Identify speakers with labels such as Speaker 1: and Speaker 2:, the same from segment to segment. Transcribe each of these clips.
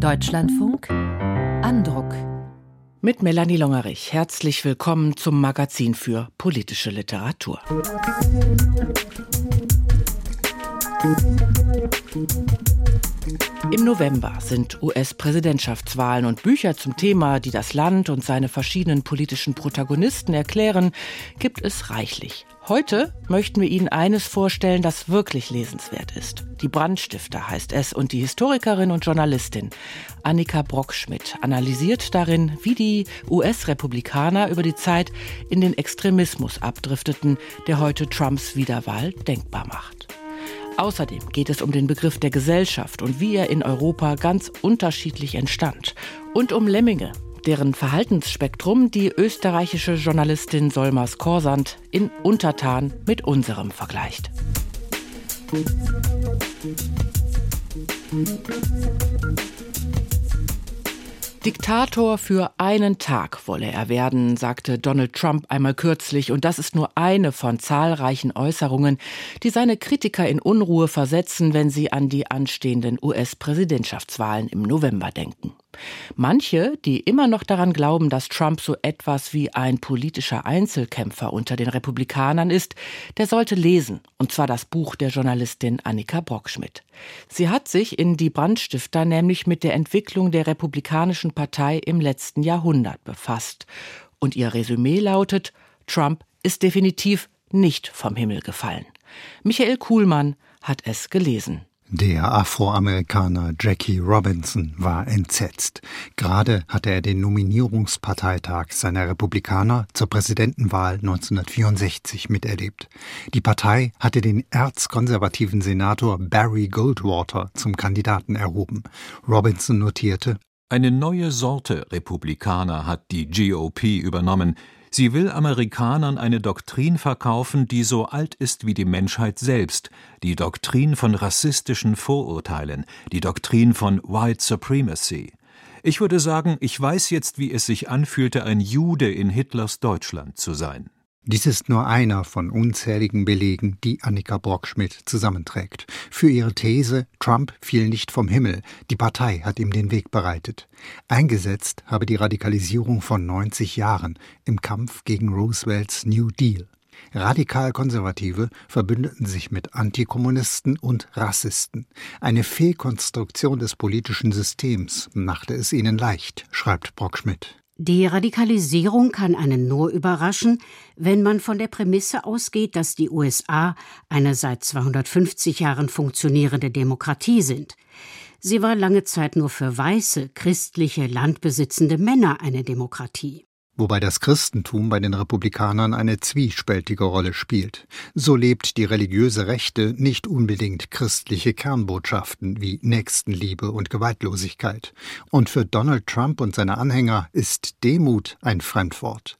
Speaker 1: Deutschlandfunk Andruck.
Speaker 2: Mit Melanie Longerich. Herzlich willkommen zum Magazin für politische Literatur. Im November sind US-Präsidentschaftswahlen und Bücher zum Thema, die das Land und seine verschiedenen politischen Protagonisten erklären, gibt es reichlich. Heute möchten wir Ihnen eines vorstellen, das wirklich lesenswert ist. Die Brandstifter heißt es und die Historikerin und Journalistin Annika Brockschmidt analysiert darin, wie die US-Republikaner über die Zeit in den Extremismus abdrifteten, der heute Trumps Wiederwahl denkbar macht. Außerdem geht es um den Begriff der Gesellschaft und wie er in Europa ganz unterschiedlich entstand. Und um Lemminge, deren Verhaltensspektrum die österreichische Journalistin Solmers Korsand in Untertan mit unserem vergleicht. Diktator für einen Tag wolle er werden, sagte Donald Trump einmal kürzlich, und das ist nur eine von zahlreichen Äußerungen, die seine Kritiker in Unruhe versetzen, wenn sie an die anstehenden US-Präsidentschaftswahlen im November denken. Manche, die immer noch daran glauben, dass Trump so etwas wie ein politischer Einzelkämpfer unter den Republikanern ist, der sollte lesen, und zwar das Buch der Journalistin Annika Brockschmidt. Sie hat sich in Die Brandstifter nämlich mit der Entwicklung der Republikanischen Partei im letzten Jahrhundert befasst. Und ihr Resümee lautet, Trump ist definitiv nicht vom Himmel gefallen. Michael Kuhlmann hat es gelesen.
Speaker 3: Der Afroamerikaner Jackie Robinson war entsetzt. Gerade hatte er den Nominierungsparteitag seiner Republikaner zur Präsidentenwahl 1964 miterlebt. Die Partei hatte den erzkonservativen Senator Barry Goldwater zum Kandidaten erhoben. Robinson notierte,
Speaker 4: eine neue Sorte Republikaner hat die GOP übernommen, Sie will Amerikanern eine Doktrin verkaufen, die so alt ist wie die Menschheit selbst, die Doktrin von rassistischen Vorurteilen, die Doktrin von White Supremacy. Ich würde sagen, ich weiß jetzt, wie es sich anfühlte, ein Jude in Hitlers Deutschland zu sein.
Speaker 3: Dies ist nur einer von unzähligen Belegen, die Annika Brockschmidt zusammenträgt. Für ihre These, Trump fiel nicht vom Himmel, die Partei hat ihm den Weg bereitet. Eingesetzt habe die Radikalisierung von 90 Jahren im Kampf gegen Roosevelts New Deal. Radikal-Konservative verbündeten sich mit Antikommunisten und Rassisten. Eine Fehlkonstruktion des politischen Systems machte es ihnen leicht, schreibt Brockschmidt.
Speaker 5: Die Radikalisierung kann einen nur überraschen, wenn man von der Prämisse ausgeht, dass die USA eine seit 250 Jahren funktionierende Demokratie sind. Sie war lange Zeit nur für weiße, christliche, landbesitzende Männer eine Demokratie
Speaker 3: wobei das Christentum bei den Republikanern eine zwiespältige Rolle spielt. So lebt die religiöse Rechte nicht unbedingt christliche Kernbotschaften wie Nächstenliebe und Gewaltlosigkeit. Und für Donald Trump und seine Anhänger ist Demut ein Fremdwort.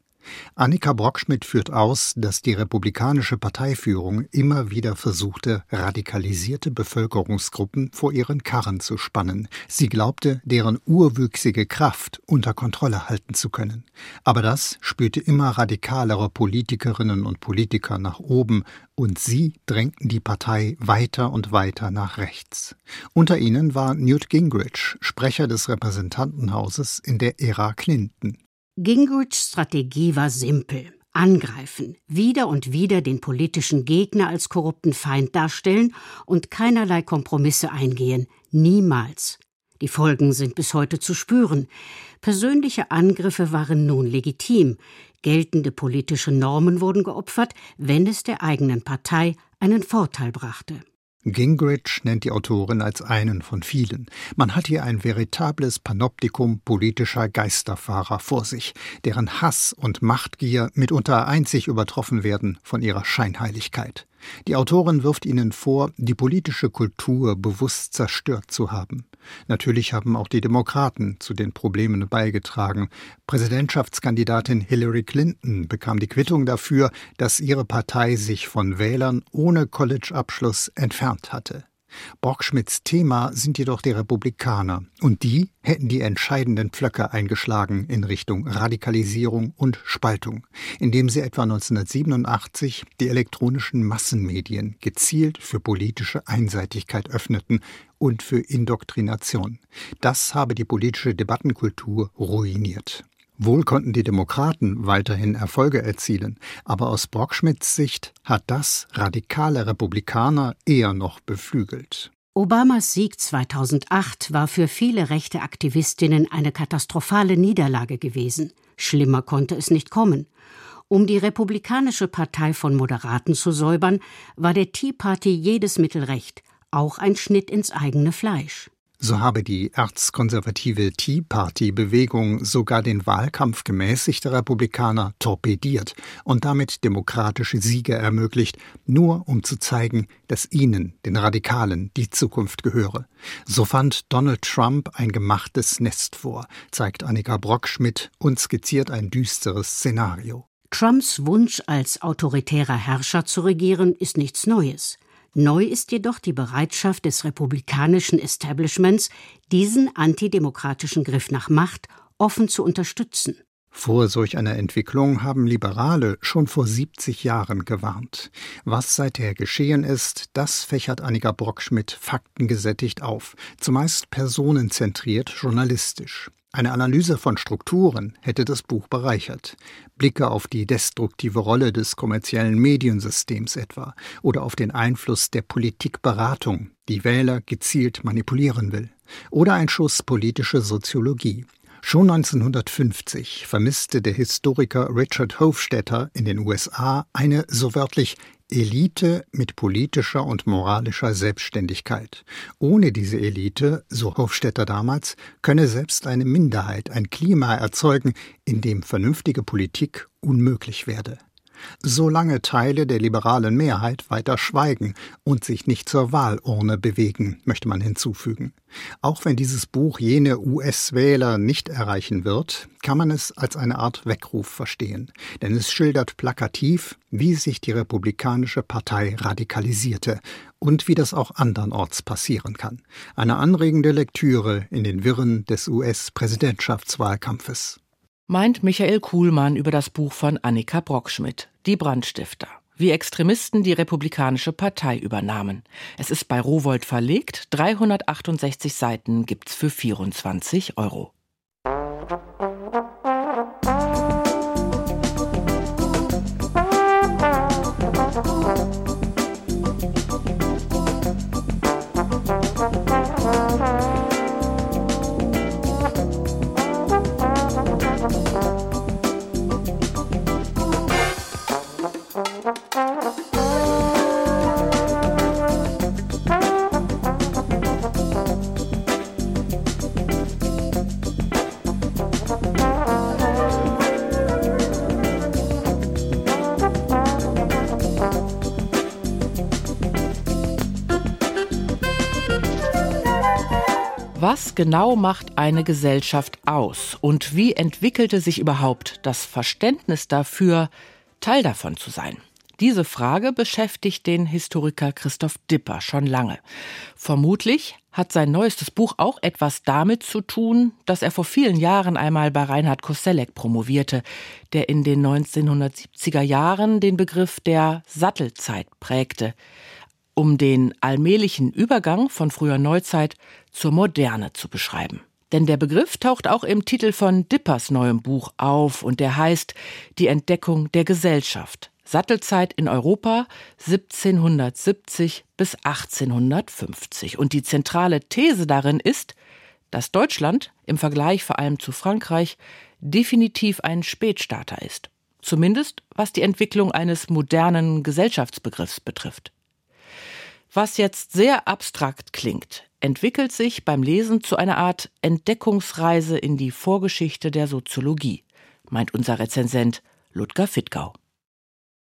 Speaker 3: Annika Brockschmidt führt aus, dass die republikanische Parteiführung immer wieder versuchte, radikalisierte Bevölkerungsgruppen vor ihren Karren zu spannen. Sie glaubte, deren urwüchsige Kraft unter Kontrolle halten zu können. Aber das spürte immer radikalere Politikerinnen und Politiker nach oben, und sie drängten die Partei weiter und weiter nach rechts. Unter ihnen war Newt Gingrich, Sprecher des Repräsentantenhauses in der Ära Clinton.
Speaker 5: Gingrichs Strategie war simpel. Angreifen, wieder und wieder den politischen Gegner als korrupten Feind darstellen und keinerlei Kompromisse eingehen. Niemals. Die Folgen sind bis heute zu spüren. Persönliche Angriffe waren nun legitim. Geltende politische Normen wurden geopfert, wenn es der eigenen Partei einen Vorteil brachte.
Speaker 3: Gingrich nennt die Autorin als einen von vielen. Man hat hier ein veritables Panoptikum politischer Geisterfahrer vor sich, deren Hass und Machtgier mitunter einzig übertroffen werden von ihrer Scheinheiligkeit. Die Autorin wirft ihnen vor, die politische Kultur bewusst zerstört zu haben. Natürlich haben auch die Demokraten zu den Problemen beigetragen. Präsidentschaftskandidatin Hillary Clinton bekam die Quittung dafür, dass ihre Partei sich von Wählern ohne College-Abschluss entfernt hatte. Brockschmidts Thema sind jedoch die Republikaner, und die hätten die entscheidenden Pflöcke eingeschlagen in Richtung Radikalisierung und Spaltung, indem sie etwa 1987 die elektronischen Massenmedien gezielt für politische Einseitigkeit öffneten und für Indoktrination. Das habe die politische Debattenkultur ruiniert. Wohl konnten die Demokraten weiterhin Erfolge erzielen, aber aus Brockschmidts Sicht hat das radikale Republikaner eher noch beflügelt.
Speaker 5: Obamas Sieg 2008 war für viele rechte Aktivistinnen eine katastrophale Niederlage gewesen. Schlimmer konnte es nicht kommen. Um die Republikanische Partei von Moderaten zu säubern, war der Tea Party jedes Mittel recht, auch ein Schnitt ins eigene Fleisch.
Speaker 3: So habe die erzkonservative Tea Party-Bewegung sogar den Wahlkampf gemäßigter Republikaner torpediert und damit demokratische Siege ermöglicht, nur um zu zeigen, dass ihnen, den Radikalen, die Zukunft gehöre. So fand Donald Trump ein gemachtes Nest vor, zeigt Annika Brockschmidt und skizziert ein düsteres Szenario.
Speaker 5: Trumps Wunsch, als autoritärer Herrscher zu regieren, ist nichts Neues. Neu ist jedoch die Bereitschaft des republikanischen Establishments, diesen antidemokratischen Griff nach Macht offen zu unterstützen.
Speaker 3: Vor solch einer Entwicklung haben Liberale schon vor 70 Jahren gewarnt. Was seither geschehen ist, das fächert Annika Brockschmidt faktengesättigt auf, zumeist personenzentriert journalistisch. Eine Analyse von Strukturen hätte das Buch bereichert. Blicke auf die destruktive Rolle des kommerziellen Mediensystems etwa oder auf den Einfluss der Politikberatung, die Wähler gezielt manipulieren will. Oder ein Schuss politische Soziologie. Schon 1950 vermisste der Historiker Richard Hofstetter in den USA eine so wörtlich Elite mit politischer und moralischer Selbstständigkeit. Ohne diese Elite, so Hofstetter damals, könne selbst eine Minderheit ein Klima erzeugen, in dem vernünftige Politik unmöglich werde solange Teile der liberalen Mehrheit weiter schweigen und sich nicht zur Wahlurne bewegen, möchte man hinzufügen. Auch wenn dieses Buch jene US-Wähler nicht erreichen wird, kann man es als eine Art Weckruf verstehen, denn es schildert plakativ, wie sich die Republikanische Partei radikalisierte und wie das auch andernorts passieren kann. Eine anregende Lektüre in den Wirren des US-Präsidentschaftswahlkampfes
Speaker 2: meint Michael Kuhlmann über das Buch von Annika Brockschmidt, Die Brandstifter, wie Extremisten die Republikanische Partei übernahmen. Es ist bei Rowold verlegt, 368 Seiten gibt's für 24 Euro. Genau macht eine Gesellschaft aus und wie entwickelte sich überhaupt das Verständnis dafür, Teil davon zu sein? Diese Frage beschäftigt den Historiker Christoph Dipper schon lange. Vermutlich hat sein neuestes Buch auch etwas damit zu tun, dass er vor vielen Jahren einmal bei Reinhard Koselleck promovierte, der in den 1970er Jahren den Begriff der Sattelzeit prägte um den allmählichen Übergang von früher Neuzeit zur Moderne zu beschreiben. Denn der Begriff taucht auch im Titel von Dippers neuem Buch auf und der heißt Die Entdeckung der Gesellschaft. Sattelzeit in Europa 1770 bis 1850. Und die zentrale These darin ist, dass Deutschland im Vergleich vor allem zu Frankreich definitiv ein Spätstarter ist. Zumindest was die Entwicklung eines modernen Gesellschaftsbegriffs betrifft. Was jetzt sehr abstrakt klingt, entwickelt sich beim Lesen zu einer Art Entdeckungsreise in die Vorgeschichte der Soziologie, meint unser Rezensent Ludger Fittgau.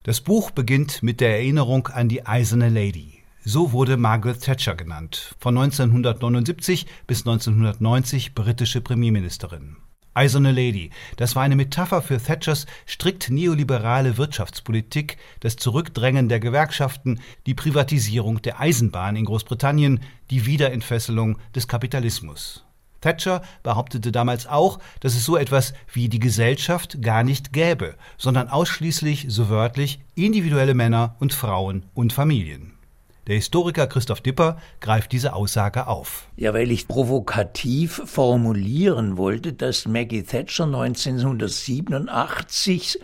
Speaker 6: Das Buch beginnt mit der Erinnerung an die Eiserne Lady. So wurde Margaret Thatcher genannt, von 1979 bis 1990 britische Premierministerin. Eiserne Lady. Das war eine Metapher für Thatchers strikt neoliberale Wirtschaftspolitik, das Zurückdrängen der Gewerkschaften, die Privatisierung der Eisenbahn in Großbritannien, die Wiederentfesselung des Kapitalismus. Thatcher behauptete damals auch, dass es so etwas wie die Gesellschaft gar nicht gäbe, sondern ausschließlich, so wörtlich, individuelle Männer und Frauen und Familien. Der Historiker Christoph Dipper greift diese Aussage auf.
Speaker 7: Ja, weil ich provokativ formulieren wollte, dass Maggie Thatcher 1987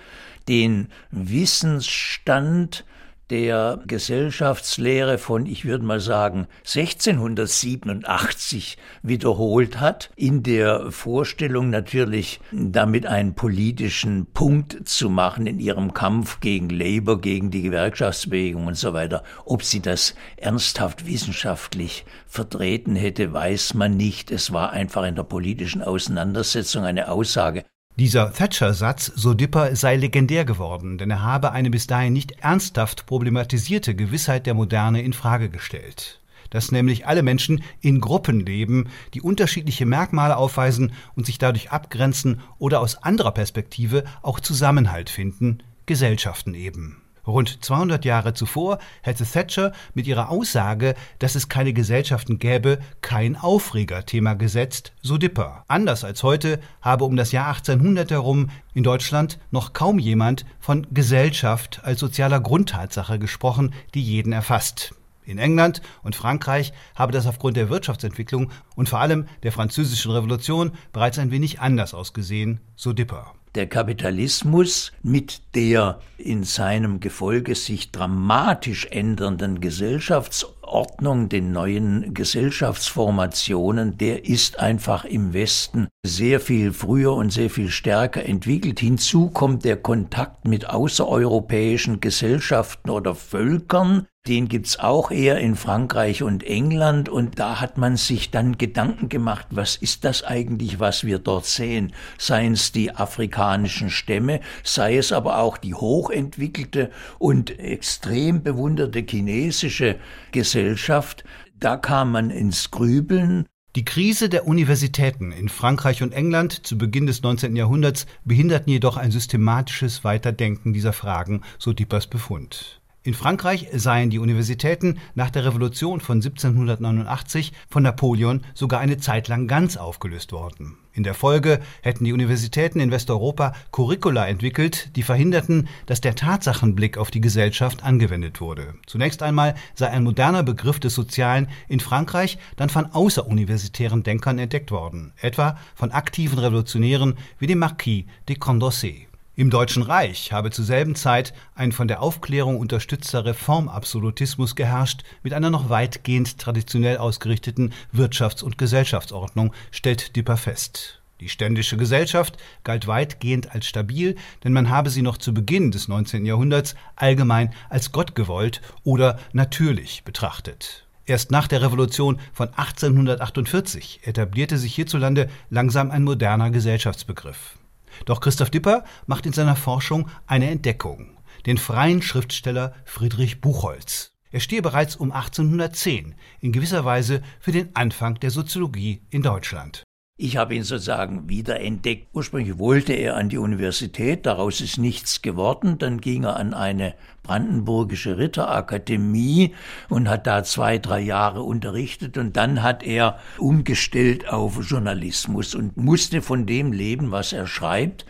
Speaker 7: den Wissensstand der Gesellschaftslehre von, ich würde mal sagen, 1687 wiederholt hat, in der Vorstellung natürlich damit einen politischen Punkt zu machen in ihrem Kampf gegen Labour, gegen die Gewerkschaftsbewegung und so weiter. Ob sie das ernsthaft wissenschaftlich vertreten hätte, weiß man nicht. Es war einfach in der politischen Auseinandersetzung eine Aussage.
Speaker 6: Dieser Thatcher-Satz, so Dipper, sei legendär geworden, denn er habe eine bis dahin nicht ernsthaft problematisierte Gewissheit der Moderne in Frage gestellt. Dass nämlich alle Menschen in Gruppen leben, die unterschiedliche Merkmale aufweisen und sich dadurch abgrenzen oder aus anderer Perspektive auch Zusammenhalt finden, Gesellschaften eben. Rund 200 Jahre zuvor hätte Thatcher mit ihrer Aussage, dass es keine Gesellschaften gäbe, kein Aufregerthema gesetzt, so Dipper. Anders als heute habe um das Jahr 1800 herum in Deutschland noch kaum jemand von Gesellschaft als sozialer Grundtatsache gesprochen, die jeden erfasst. In England und Frankreich habe das aufgrund der Wirtschaftsentwicklung und vor allem der französischen Revolution bereits ein wenig anders ausgesehen, so Dipper
Speaker 7: der Kapitalismus mit der in seinem Gefolge sich dramatisch ändernden Gesellschaftsordnung, den neuen Gesellschaftsformationen, der ist einfach im Westen sehr viel früher und sehr viel stärker entwickelt. Hinzu kommt der Kontakt mit außereuropäischen Gesellschaften oder Völkern, den gibt's auch eher in Frankreich und England und da hat man sich dann Gedanken gemacht, was ist das eigentlich, was wir dort sehen? Seien es die afrikanischen Stämme, sei es aber auch die hochentwickelte und extrem bewunderte chinesische Gesellschaft. Da kam man ins Grübeln
Speaker 6: die Krise der Universitäten in Frankreich und England zu Beginn des 19. Jahrhunderts behinderten jedoch ein systematisches Weiterdenken dieser Fragen, so Dippers Befund. In Frankreich seien die Universitäten nach der Revolution von 1789 von Napoleon sogar eine Zeit lang ganz aufgelöst worden. In der Folge hätten die Universitäten in Westeuropa Curricula entwickelt, die verhinderten, dass der Tatsachenblick auf die Gesellschaft angewendet wurde. Zunächst einmal sei ein moderner Begriff des Sozialen in Frankreich dann von außeruniversitären Denkern entdeckt worden, etwa von aktiven Revolutionären wie dem Marquis de Condorcet. Im Deutschen Reich habe zur selben Zeit ein von der Aufklärung unterstützter Reformabsolutismus geherrscht, mit einer noch weitgehend traditionell ausgerichteten Wirtschafts- und Gesellschaftsordnung, stellt Dipper fest. Die ständische Gesellschaft galt weitgehend als stabil, denn man habe sie noch zu Beginn des 19. Jahrhunderts allgemein als gottgewollt oder natürlich betrachtet. Erst nach der Revolution von 1848 etablierte sich hierzulande langsam ein moderner Gesellschaftsbegriff. Doch Christoph Dipper macht in seiner Forschung eine Entdeckung. Den freien Schriftsteller Friedrich Buchholz. Er stehe bereits um 1810 in gewisser Weise für den Anfang der Soziologie in Deutschland.
Speaker 7: Ich habe ihn sozusagen wiederentdeckt. Ursprünglich wollte er an die Universität, daraus ist nichts geworden. Dann ging er an eine brandenburgische Ritterakademie und hat da zwei, drei Jahre unterrichtet. Und dann hat er umgestellt auf Journalismus und musste von dem leben, was er schreibt.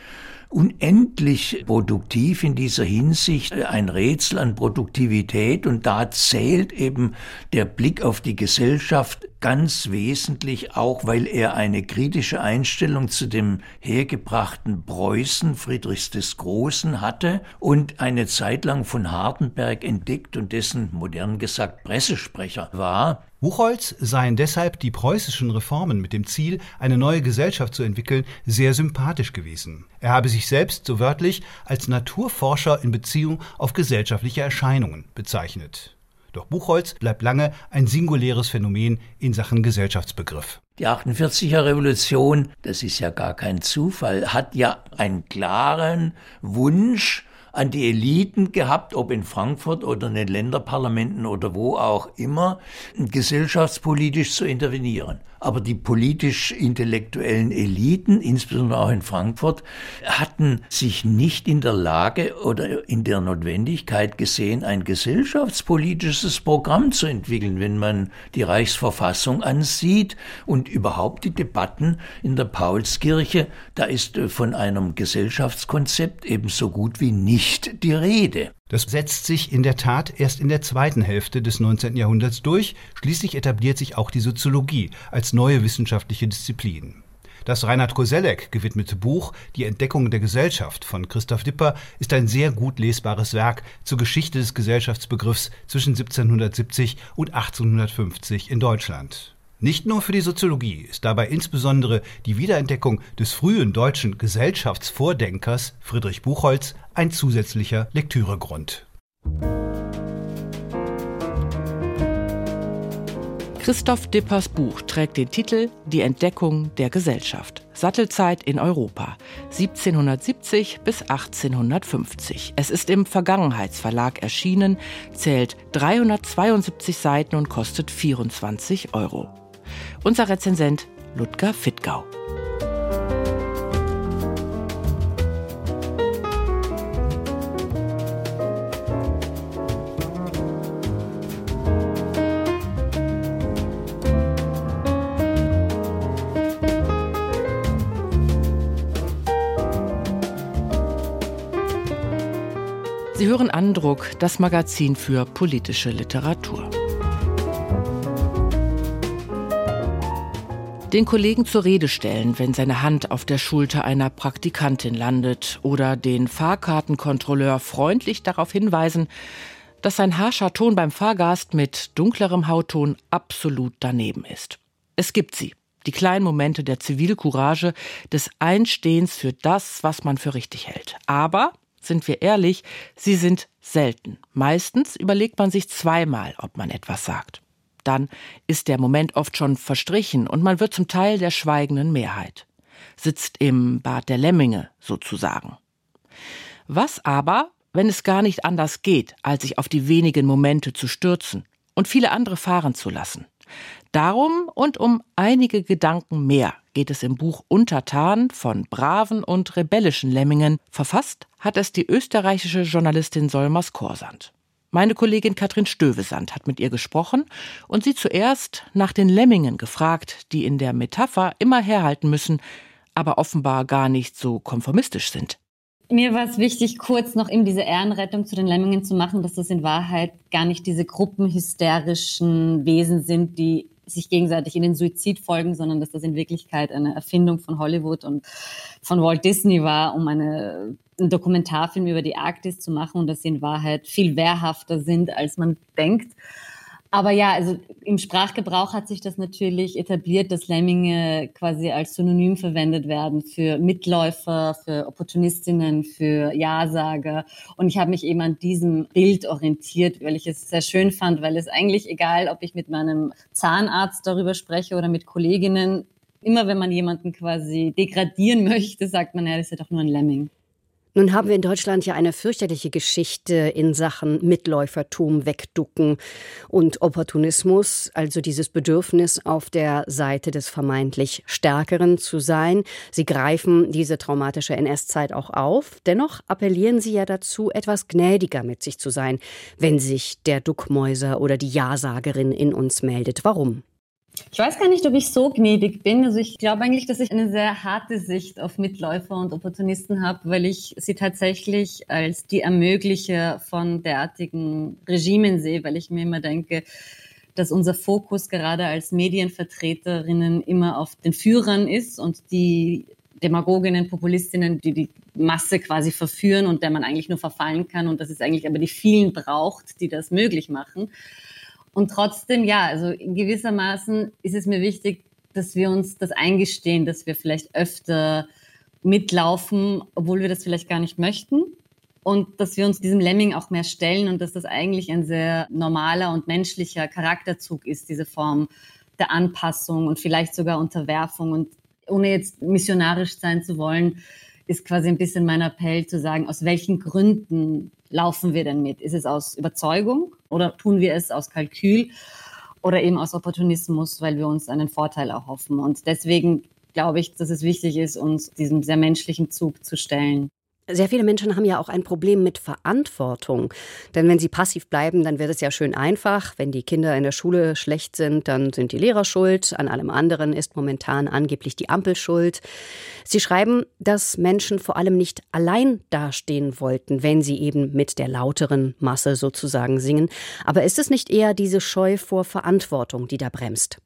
Speaker 7: Unendlich produktiv in dieser Hinsicht, ein Rätsel an Produktivität. Und da zählt eben der Blick auf die Gesellschaft ganz wesentlich auch, weil er eine kritische Einstellung zu dem hergebrachten Preußen Friedrichs des Großen hatte und eine Zeit lang von Hardenberg entdeckt und dessen modern gesagt Pressesprecher war.
Speaker 6: Buchholz seien deshalb die preußischen Reformen mit dem Ziel, eine neue Gesellschaft zu entwickeln, sehr sympathisch gewesen. Er habe sich selbst so wörtlich als Naturforscher in Beziehung auf gesellschaftliche Erscheinungen bezeichnet. Doch Buchholz bleibt lange ein singuläres Phänomen in Sachen Gesellschaftsbegriff.
Speaker 7: Die 48er Revolution, das ist ja gar kein Zufall, hat ja einen klaren Wunsch, an die Eliten gehabt, ob in Frankfurt oder in den Länderparlamenten oder wo auch immer, gesellschaftspolitisch zu intervenieren. Aber die politisch-intellektuellen Eliten, insbesondere auch in Frankfurt, hatten sich nicht in der Lage oder in der Notwendigkeit gesehen, ein gesellschaftspolitisches Programm zu entwickeln, wenn man die Reichsverfassung ansieht und überhaupt die Debatten in der Paulskirche, da ist von einem Gesellschaftskonzept ebenso gut wie nicht die Rede.
Speaker 6: Das setzt sich in der Tat erst in der zweiten Hälfte des 19. Jahrhunderts durch. Schließlich etabliert sich auch die Soziologie als neue wissenschaftliche Disziplin. Das Reinhard Koselleck gewidmete Buch Die Entdeckung der Gesellschaft von Christoph Dipper ist ein sehr gut lesbares Werk zur Geschichte des Gesellschaftsbegriffs zwischen 1770 und 1850 in Deutschland. Nicht nur für die Soziologie ist dabei insbesondere die Wiederentdeckung des frühen deutschen Gesellschaftsvordenkers Friedrich Buchholz ein zusätzlicher Lektüregrund.
Speaker 2: Christoph Dippers Buch trägt den Titel Die Entdeckung der Gesellschaft. Sattelzeit in Europa 1770 bis 1850. Es ist im Vergangenheitsverlag erschienen, zählt 372 Seiten und kostet 24 Euro. Unser Rezensent Ludger Fittgau. Hören Andruck, das Magazin für politische Literatur. den Kollegen zur Rede stellen, wenn seine Hand auf der Schulter einer Praktikantin landet oder den Fahrkartenkontrolleur freundlich darauf hinweisen, dass sein harscher Ton beim Fahrgast mit dunklerem Hautton absolut daneben ist. Es gibt sie, die kleinen Momente der Zivilcourage, des Einstehens für das, was man für richtig hält. Aber, sind wir ehrlich, sie sind selten. Meistens überlegt man sich zweimal, ob man etwas sagt. Dann ist der Moment oft schon verstrichen und man wird zum Teil der schweigenden Mehrheit. Sitzt im Bad der Lemminge sozusagen. Was aber, wenn es gar nicht anders geht, als sich auf die wenigen Momente zu stürzen und viele andere fahren zu lassen? Darum und um einige Gedanken mehr geht es im Buch Untertan von braven und rebellischen Lemmingen. Verfasst hat es die österreichische Journalistin Solmers Korsand. Meine Kollegin Katrin Stövesand hat mit ihr gesprochen und sie zuerst nach den Lemmingen gefragt, die in der Metapher immer herhalten müssen, aber offenbar gar nicht so konformistisch sind.
Speaker 8: Mir war es wichtig, kurz noch eben diese Ehrenrettung zu den Lemmingen zu machen, dass das in Wahrheit gar nicht diese gruppenhysterischen Wesen sind, die sich gegenseitig in den Suizid folgen, sondern dass das in Wirklichkeit eine Erfindung von Hollywood und von Walt Disney war, um eine, einen Dokumentarfilm über die Arktis zu machen und dass sie in Wahrheit viel wehrhafter sind, als man denkt. Aber ja, also im Sprachgebrauch hat sich das natürlich etabliert, dass Lemminge quasi als Synonym verwendet werden für Mitläufer, für Opportunistinnen, für Ja-Sager. Und ich habe mich eben an diesem Bild orientiert, weil ich es sehr schön fand, weil es eigentlich egal, ob ich mit meinem Zahnarzt darüber spreche oder mit Kolleginnen, immer wenn man jemanden quasi degradieren möchte, sagt man, ja, das ist ja doch nur ein Lemming.
Speaker 5: Nun haben wir in Deutschland ja eine fürchterliche Geschichte in Sachen Mitläufertum, Wegducken und Opportunismus, also dieses Bedürfnis, auf der Seite des vermeintlich Stärkeren zu sein. Sie greifen diese traumatische NS-Zeit auch auf. Dennoch appellieren Sie ja dazu, etwas gnädiger mit sich zu sein, wenn sich der Duckmäuser oder die Ja-Sagerin in uns meldet. Warum?
Speaker 8: Ich weiß gar nicht, ob ich so gnädig bin. Also ich glaube eigentlich, dass ich eine sehr harte Sicht auf Mitläufer und Opportunisten habe, weil ich sie tatsächlich als die Ermöglicher von derartigen Regimen sehe, weil ich mir immer denke, dass unser Fokus gerade als Medienvertreterinnen immer auf den Führern ist und die Demagoginnen, Populistinnen, die die Masse quasi verführen und der man eigentlich nur verfallen kann und dass es eigentlich aber die vielen braucht, die das möglich machen. Und trotzdem, ja, also gewissermaßen ist es mir wichtig, dass wir uns das eingestehen, dass wir vielleicht öfter mitlaufen, obwohl wir das vielleicht gar nicht möchten. Und dass wir uns diesem Lemming auch mehr stellen und dass das eigentlich ein sehr normaler und menschlicher Charakterzug ist, diese Form der Anpassung und vielleicht sogar Unterwerfung. Und ohne jetzt missionarisch sein zu wollen, ist quasi ein bisschen mein Appell zu sagen, aus welchen Gründen laufen wir denn mit? Ist es aus Überzeugung oder tun wir es aus Kalkül oder eben aus Opportunismus, weil wir uns einen Vorteil erhoffen? Und deswegen glaube ich, dass es wichtig ist, uns diesem sehr menschlichen Zug zu stellen.
Speaker 9: Sehr viele Menschen haben ja auch ein Problem mit Verantwortung. Denn wenn sie passiv bleiben, dann wird es ja schön einfach. Wenn die Kinder in der Schule schlecht sind, dann sind die Lehrer schuld. An allem anderen ist momentan angeblich die Ampel schuld. Sie schreiben, dass Menschen vor allem nicht allein dastehen wollten, wenn sie eben mit der lauteren Masse sozusagen singen. Aber ist es nicht eher diese Scheu vor Verantwortung, die da bremst?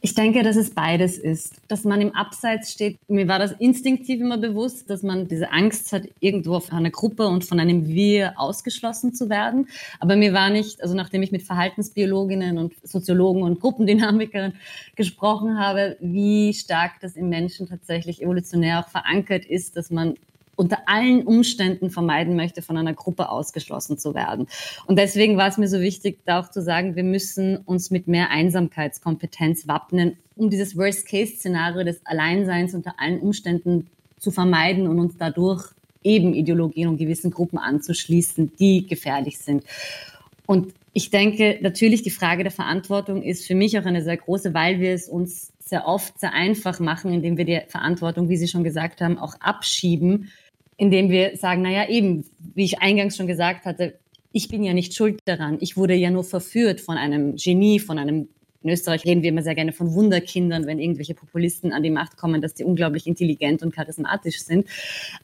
Speaker 8: Ich denke, dass es beides ist. Dass man im Abseits steht. Mir war das instinktiv immer bewusst, dass man diese Angst hat, irgendwo von einer Gruppe und von einem Wir ausgeschlossen zu werden. Aber mir war nicht, also nachdem ich mit Verhaltensbiologinnen und Soziologen und Gruppendynamikern gesprochen habe, wie stark das im Menschen tatsächlich evolutionär auch verankert ist, dass man unter allen Umständen vermeiden möchte, von einer Gruppe ausgeschlossen zu werden. Und deswegen war es mir so wichtig, da auch zu sagen, wir müssen uns mit mehr Einsamkeitskompetenz wappnen, um dieses Worst-Case-Szenario des Alleinseins unter allen Umständen zu vermeiden und uns dadurch eben Ideologien und gewissen Gruppen anzuschließen, die gefährlich sind. Und ich denke, natürlich die Frage der Verantwortung ist für mich auch eine sehr große, weil wir es uns sehr oft sehr einfach machen, indem wir die Verantwortung, wie Sie schon gesagt haben, auch abschieben indem wir sagen, naja, eben, wie ich eingangs schon gesagt hatte, ich bin ja nicht schuld daran. Ich wurde ja nur verführt von einem Genie, von einem, in Österreich reden wir immer sehr gerne von Wunderkindern, wenn irgendwelche Populisten an die Macht kommen, dass die unglaublich intelligent und charismatisch sind.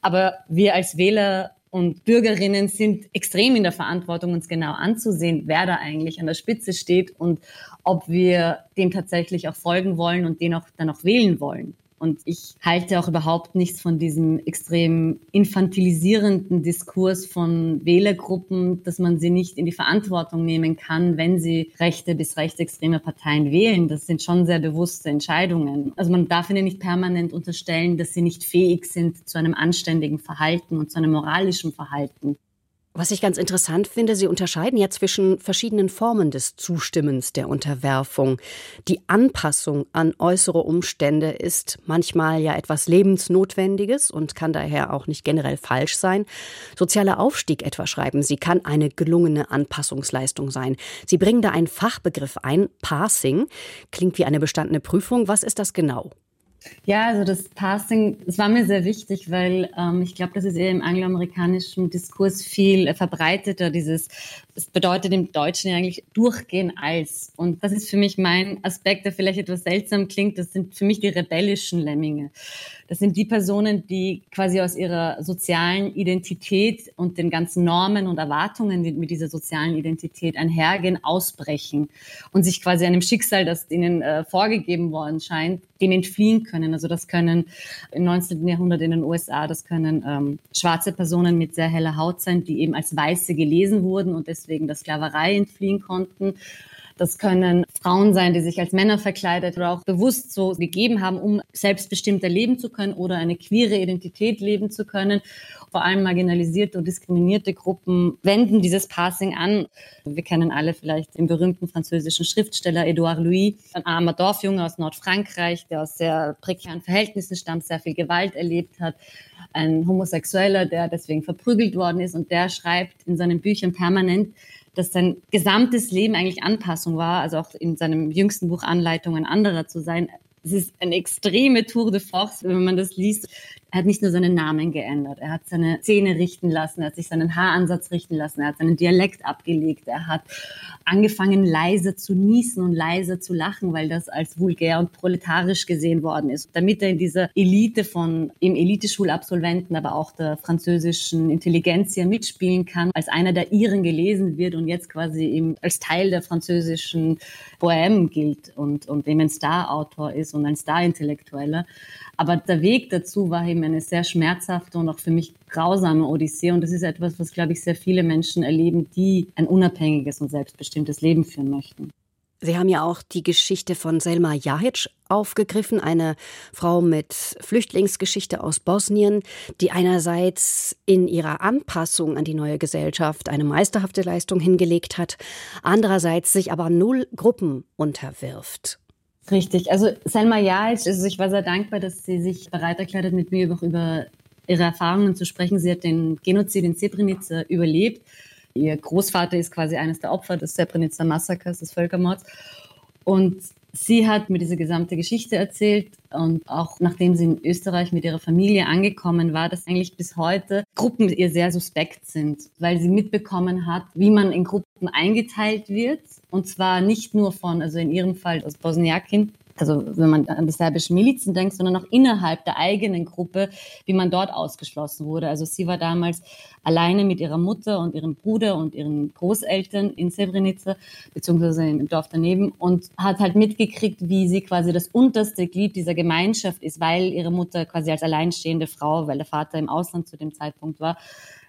Speaker 8: Aber wir als Wähler und Bürgerinnen sind extrem in der Verantwortung, uns genau anzusehen, wer da eigentlich an der Spitze steht und ob wir dem tatsächlich auch folgen wollen und den auch dann auch wählen wollen. Und ich halte auch überhaupt nichts von diesem extrem infantilisierenden Diskurs von Wählergruppen, dass man sie nicht in die Verantwortung nehmen kann, wenn sie rechte bis rechtsextreme Parteien wählen. Das sind schon sehr bewusste Entscheidungen. Also man darf ihnen nicht permanent unterstellen, dass sie nicht fähig sind zu einem anständigen Verhalten und zu einem moralischen Verhalten.
Speaker 9: Was ich ganz interessant finde, Sie unterscheiden ja zwischen verschiedenen Formen des Zustimmens der Unterwerfung. Die Anpassung an äußere Umstände ist manchmal ja etwas Lebensnotwendiges und kann daher auch nicht generell falsch sein. Sozialer Aufstieg etwa schreiben Sie, kann eine gelungene Anpassungsleistung sein. Sie bringen da einen Fachbegriff ein, Passing, klingt wie eine bestandene Prüfung. Was ist das genau?
Speaker 8: Ja, also das Passing, das war mir sehr wichtig, weil ähm, ich glaube, das ist eher im angloamerikanischen Diskurs viel äh, verbreiteter, dieses, das bedeutet im Deutschen ja eigentlich durchgehen als. Und das ist für mich mein Aspekt, der vielleicht etwas seltsam klingt, das sind für mich die rebellischen Lemminge. Das sind die Personen, die quasi aus ihrer sozialen Identität und den ganzen Normen und Erwartungen, die mit dieser sozialen Identität einhergehen, ausbrechen und sich quasi einem Schicksal, das ihnen äh, vorgegeben worden scheint, dem entfliehen können. Also das können im 19. Jahrhundert in den USA, das können ähm, schwarze Personen mit sehr heller Haut sein, die eben als Weiße gelesen wurden und deswegen der Sklaverei entfliehen konnten. Das können Frauen sein, die sich als Männer verkleidet oder auch bewusst so gegeben haben, um selbstbestimmter leben zu können oder eine queere Identität leben zu können. Vor allem marginalisierte und diskriminierte Gruppen wenden dieses Passing an. Wir kennen alle vielleicht den berühmten französischen Schriftsteller Edouard Louis, ein armer Dorfjunge aus Nordfrankreich, der aus sehr prekären Verhältnissen stammt, sehr viel Gewalt erlebt hat ein Homosexueller, der deswegen verprügelt worden ist und der schreibt in seinen Büchern permanent, dass sein gesamtes Leben eigentlich Anpassung war, also auch in seinem jüngsten Buch Anleitungen anderer zu sein. Es ist eine extreme Tour de force, wenn man das liest. Er hat nicht nur seinen Namen geändert, er hat seine Zähne richten lassen, er hat sich seinen Haaransatz richten lassen, er hat seinen Dialekt abgelegt, er hat angefangen leise zu niesen und leise zu lachen, weil das als vulgär und proletarisch gesehen worden ist. Damit er in dieser Elite von im Eliteschulabsolventen, aber auch der französischen Intelligenz hier mitspielen kann, als einer der Iren gelesen wird und jetzt quasi eben als Teil der französischen Bohème gilt und, und eben ein Star-Autor ist und ein Star-Intellektueller. Aber der Weg dazu war eben eine sehr schmerzhafte und auch für mich grausame Odyssee. Und das ist etwas, was, glaube ich, sehr viele Menschen erleben, die ein unabhängiges und selbstbestimmtes Leben führen möchten.
Speaker 9: Sie haben ja auch die Geschichte von Selma Jahic aufgegriffen, eine Frau mit Flüchtlingsgeschichte aus Bosnien, die einerseits in ihrer Anpassung an die neue Gesellschaft eine meisterhafte Leistung hingelegt hat, andererseits sich aber null Gruppen unterwirft.
Speaker 8: Richtig. Also Selma Jalic, also ich war sehr dankbar, dass sie sich bereit erklärt hat, mit mir auch über ihre Erfahrungen zu sprechen. Sie hat den Genozid in Srebrenica überlebt. Ihr Großvater ist quasi eines der Opfer des Srebrenica Massakers, des Völkermords. Und sie hat mir diese gesamte Geschichte erzählt und auch nachdem sie in Österreich mit ihrer Familie angekommen war, dass eigentlich bis heute Gruppen ihr sehr suspekt sind, weil sie mitbekommen hat, wie man in Gruppen eingeteilt wird. Und zwar nicht nur von, also in ihrem Fall aus Bosniakin, also wenn man an die serbischen Milizen denkt, sondern auch innerhalb der eigenen Gruppe, wie man dort ausgeschlossen wurde. Also sie war damals alleine mit ihrer Mutter und ihrem Bruder und ihren Großeltern in Srebrenica, beziehungsweise im Dorf daneben und hat halt mitgekriegt, wie sie quasi das unterste Glied dieser Gemeinschaft ist, weil ihre Mutter quasi als alleinstehende Frau, weil der Vater im Ausland zu dem Zeitpunkt war,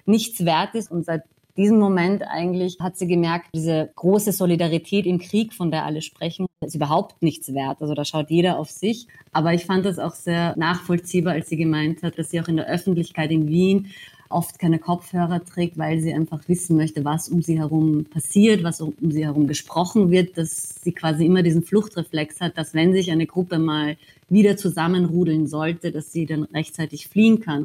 Speaker 8: nichts wert ist und seit diesem Moment eigentlich hat sie gemerkt, diese große Solidarität im Krieg, von der alle sprechen, ist überhaupt nichts wert. Also da schaut jeder auf sich. Aber ich fand das auch sehr nachvollziehbar, als sie gemeint hat, dass sie auch in der Öffentlichkeit in Wien oft keine Kopfhörer trägt, weil sie einfach wissen möchte, was um sie herum passiert, was um sie herum gesprochen wird, dass sie quasi immer diesen Fluchtreflex hat, dass wenn sich eine Gruppe mal wieder zusammenrudeln sollte, dass sie dann rechtzeitig fliehen kann.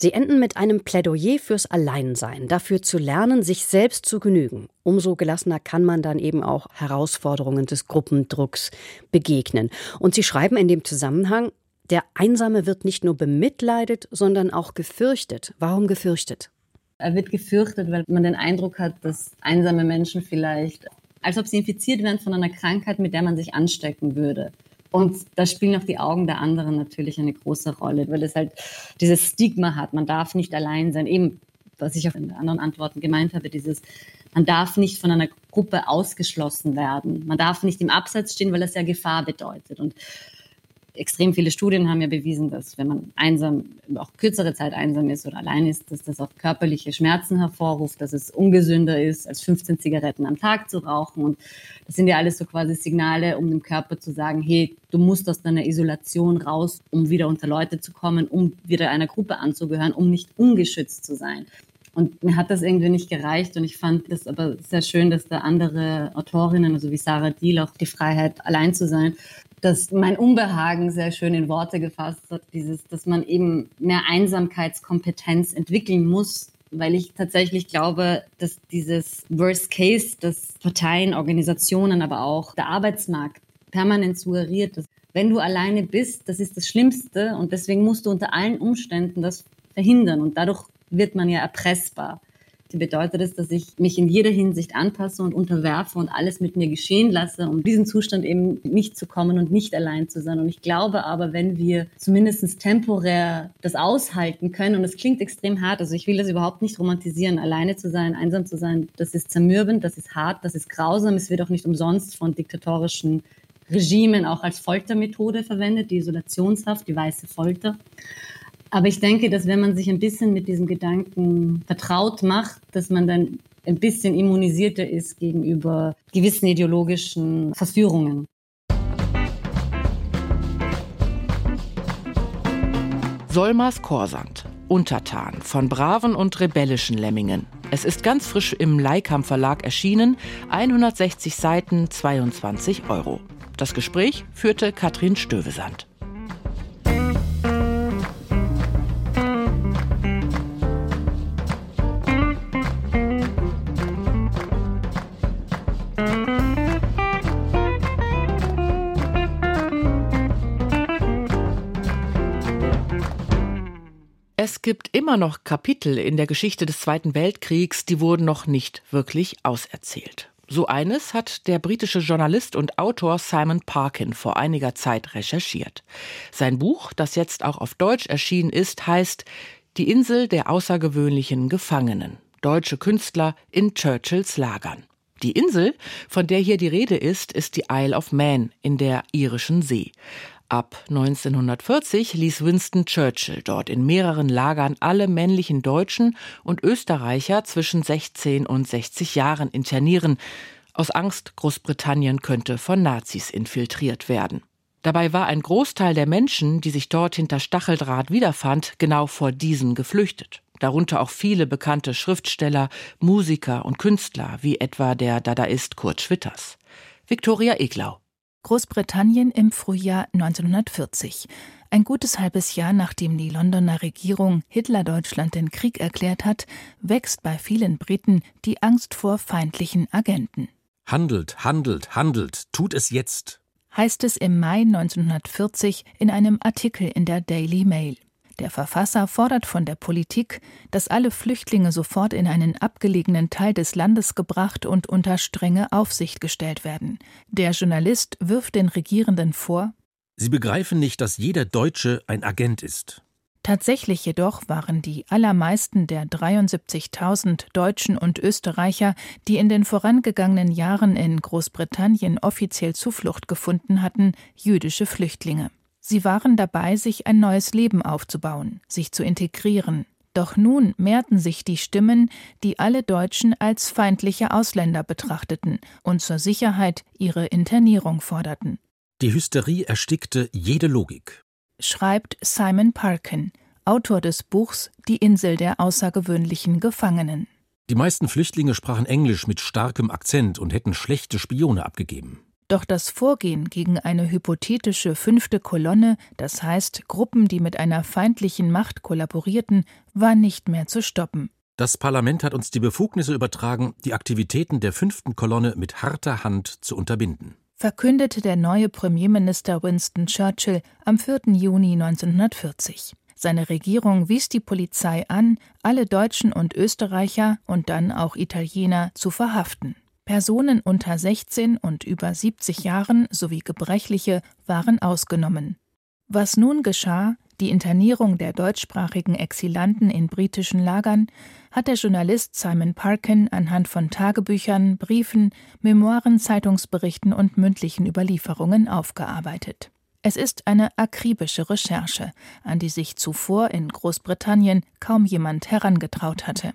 Speaker 9: Sie enden mit einem Plädoyer fürs Alleinsein, dafür zu lernen, sich selbst zu genügen. Umso gelassener kann man dann eben auch Herausforderungen des Gruppendrucks begegnen. Und Sie schreiben in dem Zusammenhang, der Einsame wird nicht nur bemitleidet, sondern auch gefürchtet. Warum gefürchtet?
Speaker 8: Er wird gefürchtet, weil man den Eindruck hat, dass einsame Menschen vielleicht, als ob sie infiziert wären von einer Krankheit, mit der man sich anstecken würde. Und da spielen auch die Augen der anderen natürlich eine große Rolle, weil es halt dieses Stigma hat. Man darf nicht allein sein. Eben, was ich auch in anderen Antworten gemeint habe, dieses, man darf nicht von einer Gruppe ausgeschlossen werden. Man darf nicht im Abseits stehen, weil das ja Gefahr bedeutet. Und extrem viele Studien haben ja bewiesen, dass wenn man einsam, auch kürzere Zeit einsam ist oder allein ist, dass das auch körperliche Schmerzen hervorruft, dass es ungesünder ist, als 15 Zigaretten am Tag zu rauchen. Und das sind ja alles so quasi Signale, um dem Körper zu sagen, hey, du musst aus deiner Isolation raus, um wieder unter Leute zu kommen, um wieder einer Gruppe anzugehören, um nicht ungeschützt zu sein. Und mir hat das irgendwie nicht gereicht und ich fand das aber sehr schön, dass da andere Autorinnen, also wie Sarah Deal, auch die Freiheit, allein zu sein, dass mein Unbehagen sehr schön in Worte gefasst hat, dieses, dass man eben mehr Einsamkeitskompetenz entwickeln muss, weil ich tatsächlich glaube, dass dieses Worst Case, das Parteien, Organisationen, aber auch der Arbeitsmarkt permanent suggeriert, dass wenn du alleine bist, das ist das Schlimmste und deswegen musst du unter allen Umständen das verhindern und dadurch wird man ja erpressbar bedeutet es, dass ich mich in jeder Hinsicht anpasse und unterwerfe und alles mit mir geschehen lasse, um diesen Zustand eben nicht zu kommen und nicht allein zu sein. Und ich glaube aber, wenn wir zumindest temporär das aushalten können, und es klingt extrem hart, also ich will das überhaupt nicht romantisieren, alleine zu sein, einsam zu sein, das ist zermürbend, das ist hart, das ist grausam, es wird auch nicht umsonst von diktatorischen Regimen auch als Foltermethode verwendet, die Isolationshaft, die weiße Folter. Aber ich denke, dass wenn man sich ein bisschen mit diesem Gedanken vertraut macht, dass man dann ein bisschen immunisierter ist gegenüber gewissen ideologischen Verführungen.
Speaker 2: Solmas Korsand, Untertan von braven und rebellischen Lemmingen. Es ist ganz frisch im Leikam Verlag erschienen, 160 Seiten, 22 Euro. Das Gespräch führte Katrin Stövesand. Es gibt immer noch Kapitel in der Geschichte des Zweiten Weltkriegs, die wurden noch nicht wirklich auserzählt. So eines hat der britische Journalist und Autor Simon Parkin vor einiger Zeit recherchiert. Sein Buch, das jetzt auch auf Deutsch erschienen ist, heißt Die Insel der außergewöhnlichen Gefangenen. Deutsche Künstler in Churchills Lagern. Die Insel, von der hier die Rede ist, ist die Isle of Man in der irischen See. Ab 1940 ließ Winston Churchill dort in mehreren Lagern alle männlichen Deutschen und Österreicher zwischen 16 und 60 Jahren internieren, aus Angst, Großbritannien könnte von Nazis infiltriert werden. Dabei war ein Großteil der Menschen, die sich dort hinter Stacheldraht wiederfand, genau vor diesen geflüchtet. Darunter auch viele bekannte Schriftsteller, Musiker und Künstler, wie etwa der Dadaist Kurt Schwitters. Viktoria Eglau.
Speaker 10: Großbritannien im Frühjahr 1940. Ein gutes halbes Jahr nachdem die Londoner Regierung Hitler-Deutschland den Krieg erklärt hat, wächst bei vielen Briten die Angst vor feindlichen Agenten.
Speaker 11: Handelt, handelt, handelt, tut es jetzt,
Speaker 10: heißt es im Mai 1940 in einem Artikel in der Daily Mail. Der Verfasser fordert von der Politik, dass alle Flüchtlinge sofort in einen abgelegenen Teil des Landes gebracht und unter strenge Aufsicht gestellt werden. Der Journalist wirft den Regierenden vor,
Speaker 11: Sie begreifen nicht, dass jeder Deutsche ein Agent ist.
Speaker 10: Tatsächlich jedoch waren die allermeisten der 73.000 Deutschen und Österreicher, die in den vorangegangenen Jahren in Großbritannien offiziell Zuflucht gefunden hatten, jüdische Flüchtlinge. Sie waren dabei, sich ein neues Leben aufzubauen, sich zu integrieren. Doch nun mehrten sich die Stimmen, die alle Deutschen als feindliche Ausländer betrachteten und zur Sicherheit ihre Internierung forderten.
Speaker 11: Die Hysterie erstickte jede Logik,
Speaker 10: schreibt Simon Parkin, Autor des Buchs Die Insel der außergewöhnlichen Gefangenen.
Speaker 11: Die meisten Flüchtlinge sprachen Englisch mit starkem Akzent und hätten schlechte Spione abgegeben.
Speaker 10: Doch das Vorgehen gegen eine hypothetische fünfte Kolonne, das heißt Gruppen, die mit einer feindlichen Macht kollaborierten, war nicht mehr zu stoppen.
Speaker 11: Das Parlament hat uns die Befugnisse übertragen, die Aktivitäten der fünften Kolonne mit harter Hand zu unterbinden,
Speaker 10: verkündete der neue Premierminister Winston Churchill am 4. Juni 1940. Seine Regierung wies die Polizei an, alle Deutschen und Österreicher und dann auch Italiener zu verhaften. Personen unter 16 und über 70 Jahren sowie Gebrechliche waren ausgenommen. Was nun geschah, die Internierung der deutschsprachigen Exilanten in britischen Lagern, hat der Journalist Simon Parkin anhand von Tagebüchern, Briefen, Memoiren, Zeitungsberichten und mündlichen Überlieferungen aufgearbeitet. Es ist eine akribische Recherche, an die sich zuvor in Großbritannien kaum jemand herangetraut hatte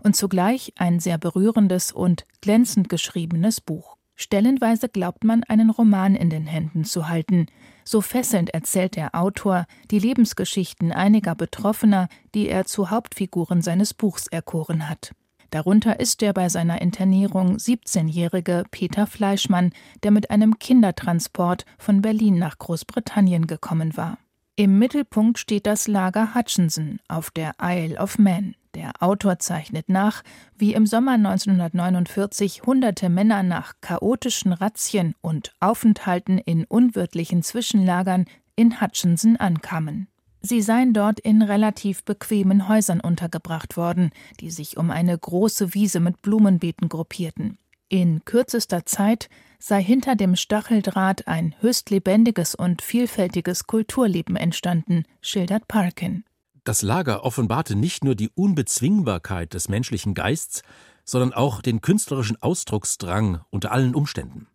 Speaker 10: und zugleich ein sehr berührendes und glänzend geschriebenes Buch. Stellenweise glaubt man, einen Roman in den Händen zu halten. So fesselnd erzählt der Autor die Lebensgeschichten einiger Betroffener, die er zu Hauptfiguren seines Buchs erkoren hat. Darunter ist der bei seiner Internierung 17-jährige Peter Fleischmann, der mit einem Kindertransport von Berlin nach Großbritannien gekommen war. Im Mittelpunkt steht das Lager Hutchinson auf der Isle of Man. Der Autor zeichnet nach, wie im Sommer 1949 hunderte Männer nach chaotischen Razzien und Aufenthalten in unwirtlichen Zwischenlagern in Hutchinson ankamen. Sie seien dort in relativ bequemen Häusern untergebracht worden, die sich um eine große Wiese mit Blumenbeeten gruppierten. In kürzester Zeit sei hinter dem Stacheldraht ein höchst lebendiges und vielfältiges Kulturleben entstanden, schildert Parkin.
Speaker 11: Das Lager offenbarte nicht nur die Unbezwingbarkeit des menschlichen Geists, sondern auch den künstlerischen Ausdrucksdrang unter allen Umständen.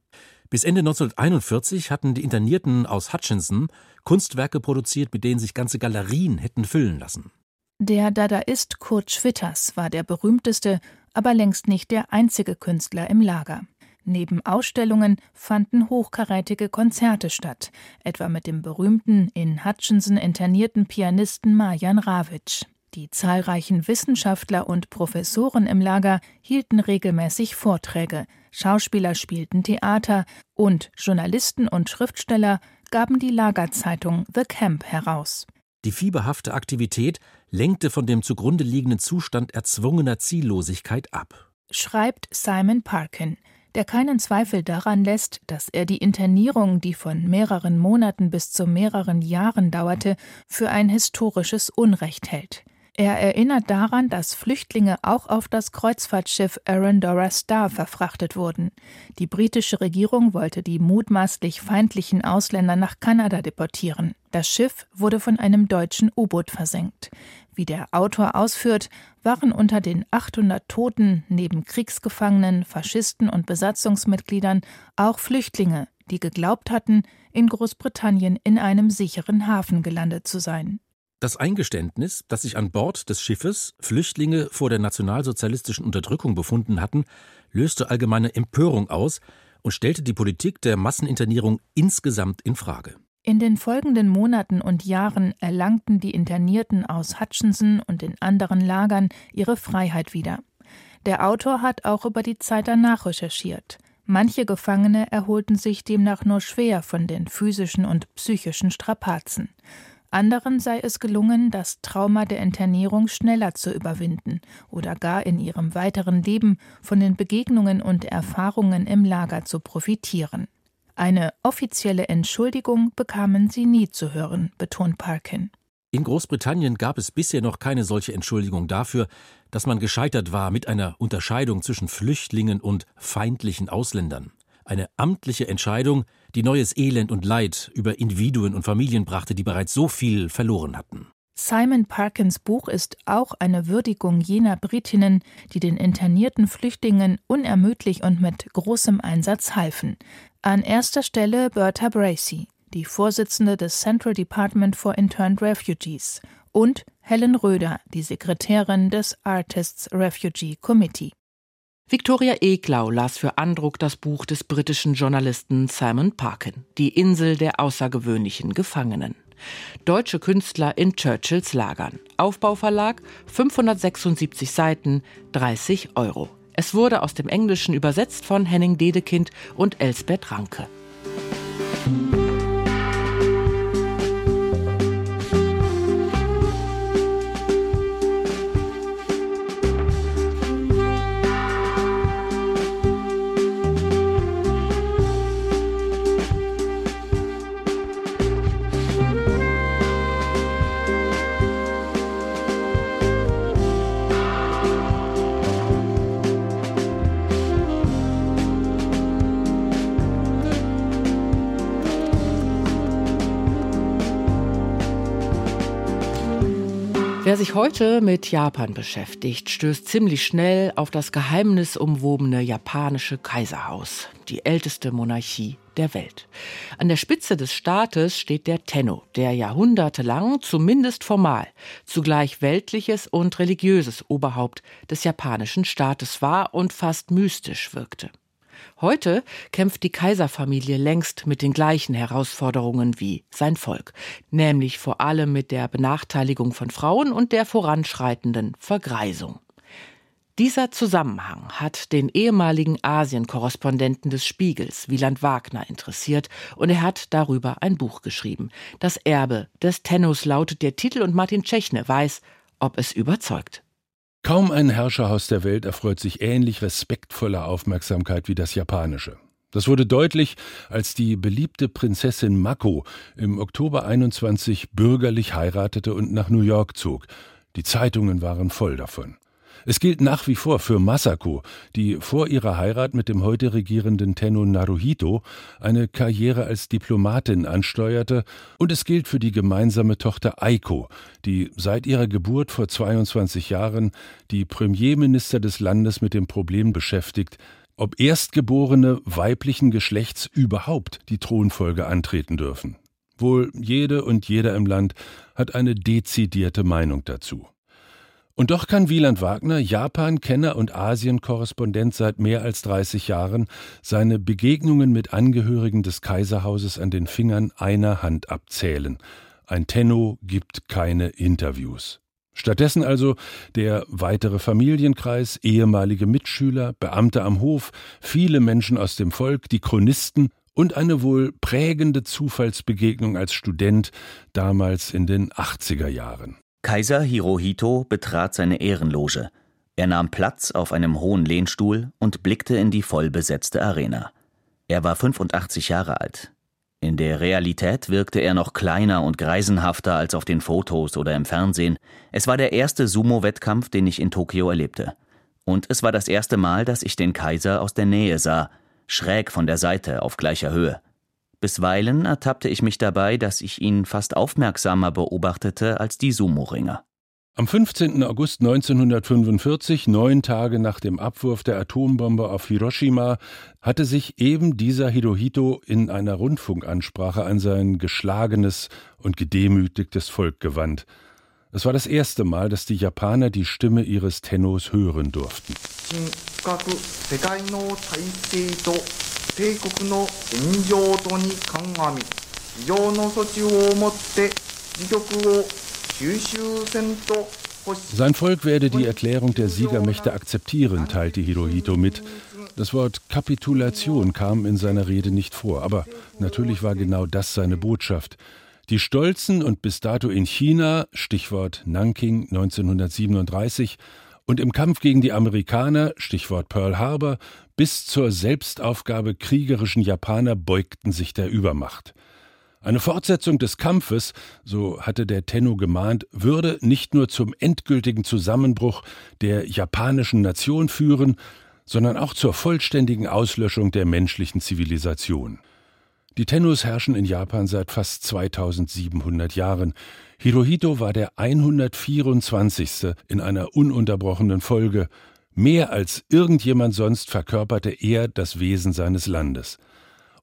Speaker 11: Bis Ende 1941 hatten die Internierten aus Hutchinson Kunstwerke produziert, mit denen sich ganze Galerien hätten füllen lassen.
Speaker 10: Der Dadaist Kurt Schwitters war der berühmteste, aber längst nicht der einzige Künstler im Lager. Neben Ausstellungen fanden hochkarätige Konzerte statt, etwa mit dem berühmten in Hutchinson internierten Pianisten Marjan Rawitsch. Die zahlreichen Wissenschaftler und Professoren im Lager hielten regelmäßig Vorträge, Schauspieler spielten Theater und Journalisten und Schriftsteller gaben die Lagerzeitung The Camp heraus.
Speaker 11: Die fieberhafte Aktivität lenkte von dem zugrunde liegenden Zustand erzwungener Ziellosigkeit ab.
Speaker 10: Schreibt Simon Parkin der keinen Zweifel daran lässt, dass er die Internierung, die von mehreren Monaten bis zu mehreren Jahren dauerte, für ein historisches Unrecht hält. Er erinnert daran, dass Flüchtlinge auch auf das Kreuzfahrtschiff Arendora Star verfrachtet wurden. Die britische Regierung wollte die mutmaßlich feindlichen Ausländer nach Kanada deportieren. Das Schiff wurde von einem deutschen U-Boot versenkt. Wie der Autor ausführt, waren unter den 800 Toten neben Kriegsgefangenen, Faschisten und Besatzungsmitgliedern auch Flüchtlinge, die geglaubt hatten, in Großbritannien in einem sicheren Hafen gelandet zu sein.
Speaker 11: Das Eingeständnis, dass sich an Bord des Schiffes Flüchtlinge vor der nationalsozialistischen Unterdrückung befunden hatten, löste allgemeine Empörung aus und stellte die Politik der Masseninternierung insgesamt in Frage.
Speaker 10: In den folgenden Monaten und Jahren erlangten die Internierten aus Hutchinson und den anderen Lagern ihre Freiheit wieder. Der Autor hat auch über die Zeit danach recherchiert. Manche Gefangene erholten sich demnach nur schwer von den physischen und psychischen Strapazen. Anderen sei es gelungen, das Trauma der Internierung schneller zu überwinden oder gar in ihrem weiteren Leben von den Begegnungen und Erfahrungen im Lager zu profitieren. Eine offizielle Entschuldigung bekamen sie nie zu hören, betont Parkin.
Speaker 11: In Großbritannien gab es bisher noch keine solche Entschuldigung dafür, dass man gescheitert war mit einer Unterscheidung zwischen Flüchtlingen und feindlichen Ausländern. Eine amtliche Entscheidung, die neues Elend und Leid über Individuen und Familien brachte, die bereits so viel verloren hatten.
Speaker 10: Simon Parkins Buch ist auch eine Würdigung jener Britinnen, die den internierten Flüchtlingen unermüdlich und mit großem Einsatz halfen. An erster Stelle Bertha Bracey, die Vorsitzende des Central Department for Interned Refugees, und Helen Röder, die Sekretärin des Artists Refugee Committee.
Speaker 2: Victoria Eglau las für Andruck das Buch des britischen Journalisten Simon Parkin, Die Insel der außergewöhnlichen Gefangenen. Deutsche Künstler in Churchills Lagern. Aufbauverlag, 576 Seiten, 30 Euro. Es wurde aus dem Englischen übersetzt von Henning Dedekind und Elsbeth Ranke. Wer sich heute mit Japan beschäftigt, stößt ziemlich schnell auf das geheimnisumwobene japanische Kaiserhaus, die älteste Monarchie der Welt. An der Spitze des Staates steht der Tenno, der jahrhundertelang, zumindest formal, zugleich weltliches und religiöses Oberhaupt des japanischen Staates war und fast mystisch wirkte. Heute kämpft die Kaiserfamilie längst mit den gleichen Herausforderungen wie sein Volk, nämlich vor allem mit der Benachteiligung von Frauen und der voranschreitenden Vergreisung. Dieser Zusammenhang hat den ehemaligen Asienkorrespondenten des Spiegels, Wieland Wagner, interessiert und er hat darüber ein Buch geschrieben. Das Erbe des Tennos lautet der Titel und Martin Tschechne weiß, ob es überzeugt.
Speaker 12: Kaum ein Herrscherhaus der Welt erfreut sich ähnlich respektvoller Aufmerksamkeit wie das japanische. Das wurde deutlich, als die beliebte Prinzessin Mako im Oktober 21 bürgerlich heiratete und nach New York zog. Die Zeitungen waren voll davon. Es gilt nach wie vor für Masako, die vor ihrer Heirat mit dem heute regierenden Tenno Naruhito eine Karriere als Diplomatin ansteuerte, und es gilt für die gemeinsame Tochter Aiko, die seit ihrer Geburt vor 22 Jahren die Premierminister des Landes mit dem Problem beschäftigt, ob Erstgeborene weiblichen Geschlechts überhaupt die Thronfolge antreten dürfen. Wohl jede und jeder im Land hat eine dezidierte Meinung dazu. Und doch kann Wieland Wagner, Japan-Kenner und Asien-Korrespondent seit mehr als 30 Jahren, seine Begegnungen mit Angehörigen des Kaiserhauses an den Fingern einer Hand abzählen. Ein Tenno gibt keine Interviews. Stattdessen also der weitere Familienkreis, ehemalige Mitschüler, Beamte am Hof, viele Menschen aus dem Volk, die Chronisten und eine wohl prägende Zufallsbegegnung als Student damals in den 80er Jahren.
Speaker 13: Kaiser Hirohito betrat seine Ehrenloge. Er nahm Platz auf einem hohen Lehnstuhl und blickte in die vollbesetzte Arena. Er war 85 Jahre alt. In der Realität wirkte er noch kleiner und greisenhafter als auf den Fotos oder im Fernsehen. Es war der erste Sumo-Wettkampf, den ich in Tokio erlebte. Und es war das erste Mal, dass ich den Kaiser aus der Nähe sah, schräg von der Seite auf gleicher Höhe. Bisweilen ertappte ich mich dabei, dass ich ihn fast aufmerksamer beobachtete als die Sumo-Ringer.
Speaker 12: Am 15. August 1945, neun Tage nach dem Abwurf der Atombombe auf Hiroshima, hatte sich eben dieser Hirohito in einer Rundfunkansprache an sein geschlagenes und gedemütigtes Volk gewandt. Es war das erste Mal, dass die Japaner die Stimme ihres Tennos hören durften. 帝国の現状とに鑑み非常の措置をもって自局を収集せんと Sein Volk werde die Erklärung der Siegermächte akzeptieren, teilte Hirohito mit. Das Wort Kapitulation kam in seiner Rede nicht vor, aber natürlich war genau das seine Botschaft. Die stolzen und bis dato in China, Stichwort Nanking 1937, und im Kampf gegen die Amerikaner, Stichwort Pearl Harbor, bis zur Selbstaufgabe kriegerischen Japaner beugten sich der Übermacht. Eine Fortsetzung des Kampfes, so hatte der Tenno gemahnt, würde nicht nur zum endgültigen Zusammenbruch der japanischen Nation führen, sondern auch zur vollständigen Auslöschung der menschlichen Zivilisation. Die Tennus herrschen in Japan seit fast 2700 Jahren. Hirohito war der 124. in einer ununterbrochenen Folge. Mehr als irgendjemand sonst verkörperte er das Wesen seines Landes.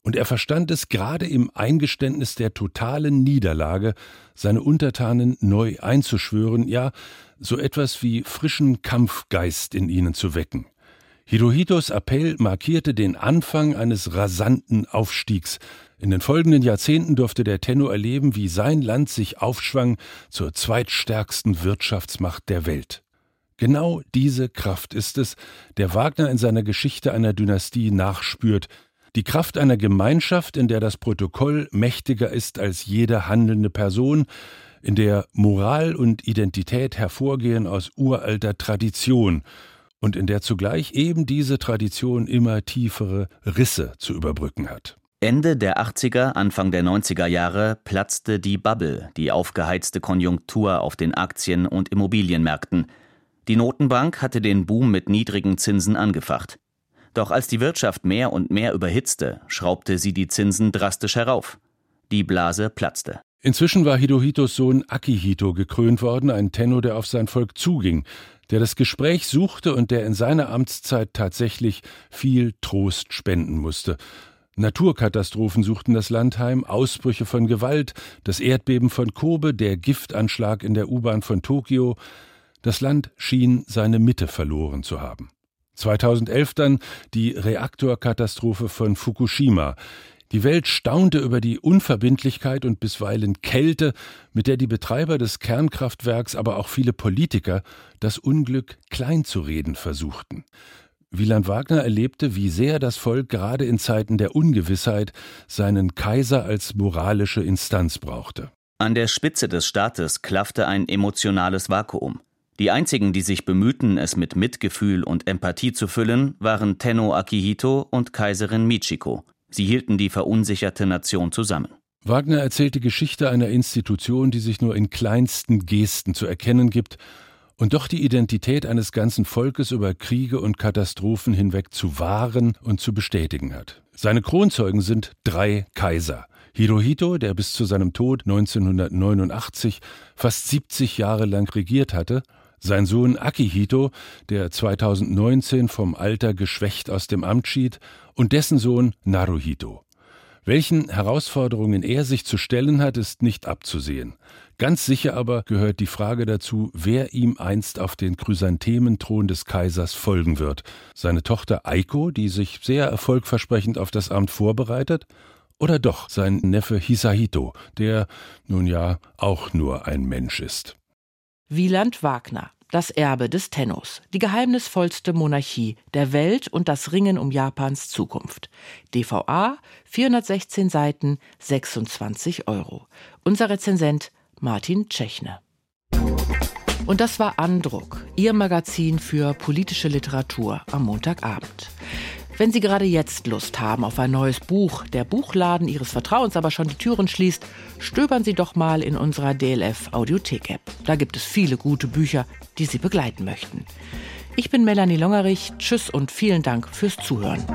Speaker 12: Und er verstand es gerade im Eingeständnis der totalen Niederlage, seine Untertanen neu einzuschwören, ja, so etwas wie frischen Kampfgeist in ihnen zu wecken. Hirohitos Appell markierte den Anfang eines rasanten Aufstiegs. In den folgenden Jahrzehnten durfte der Tenno erleben, wie sein Land sich aufschwang zur zweitstärksten Wirtschaftsmacht der Welt. Genau diese Kraft ist es, der Wagner in seiner Geschichte einer Dynastie nachspürt, die Kraft einer Gemeinschaft, in der das Protokoll mächtiger ist als jede handelnde Person, in der Moral und Identität hervorgehen aus uralter Tradition und in der zugleich eben diese Tradition immer tiefere Risse zu überbrücken hat.
Speaker 13: Ende der 80er, Anfang der 90er Jahre platzte die Bubble, die aufgeheizte Konjunktur auf den Aktien- und Immobilienmärkten. Die Notenbank hatte den Boom mit niedrigen Zinsen angefacht. Doch als die Wirtschaft mehr und mehr überhitzte, schraubte sie die Zinsen drastisch herauf. Die Blase platzte.
Speaker 12: Inzwischen war Hirohitos Sohn Akihito gekrönt worden, ein Tenno, der auf sein Volk zuging, der das Gespräch suchte und der in seiner Amtszeit tatsächlich viel Trost spenden musste. Naturkatastrophen suchten das Land heim, Ausbrüche von Gewalt, das Erdbeben von Kobe, der Giftanschlag in der U-Bahn von Tokio. Das Land schien seine Mitte verloren zu haben. 2011 dann die Reaktorkatastrophe von Fukushima. Die Welt staunte über die Unverbindlichkeit und bisweilen Kälte, mit der die Betreiber des Kernkraftwerks, aber auch viele Politiker das Unglück kleinzureden versuchten. Wieland Wagner erlebte, wie sehr das Volk gerade in Zeiten der Ungewissheit seinen Kaiser als moralische Instanz brauchte.
Speaker 13: An der Spitze des Staates klaffte ein emotionales Vakuum. Die einzigen, die sich bemühten, es mit Mitgefühl und Empathie zu füllen, waren Tenno Akihito und Kaiserin Michiko. Sie hielten die verunsicherte Nation zusammen.
Speaker 12: Wagner erzählt die Geschichte einer Institution, die sich nur in kleinsten Gesten zu erkennen gibt und doch die Identität eines ganzen Volkes über Kriege und Katastrophen hinweg zu wahren und zu bestätigen hat. Seine Kronzeugen sind drei Kaiser. Hirohito, der bis zu seinem Tod 1989 fast 70 Jahre lang regiert hatte, sein Sohn Akihito, der 2019 vom Alter geschwächt aus dem Amt schied, und dessen Sohn Naruhito. Welchen Herausforderungen er sich zu stellen hat, ist nicht abzusehen. Ganz sicher aber gehört die Frage dazu, wer ihm einst auf den Chrysanthementhron des Kaisers folgen wird. Seine Tochter Aiko, die sich sehr erfolgversprechend auf das Amt vorbereitet, oder doch sein Neffe Hisahito, der nun ja auch nur ein Mensch ist.
Speaker 2: Wieland Wagner das Erbe des Tennos, die geheimnisvollste Monarchie der Welt und das Ringen um Japans Zukunft. DVA, 416 Seiten, 26 Euro. Unser Rezensent Martin Tschechne. Und das war Andruck, Ihr Magazin für politische Literatur am Montagabend. Wenn Sie gerade jetzt Lust haben auf ein neues Buch, der Buchladen Ihres Vertrauens aber schon die Türen schließt, stöbern Sie doch mal in unserer DLF Audiothek App. Da gibt es viele gute Bücher, die Sie begleiten möchten. Ich bin Melanie Longerich. Tschüss und vielen Dank fürs Zuhören.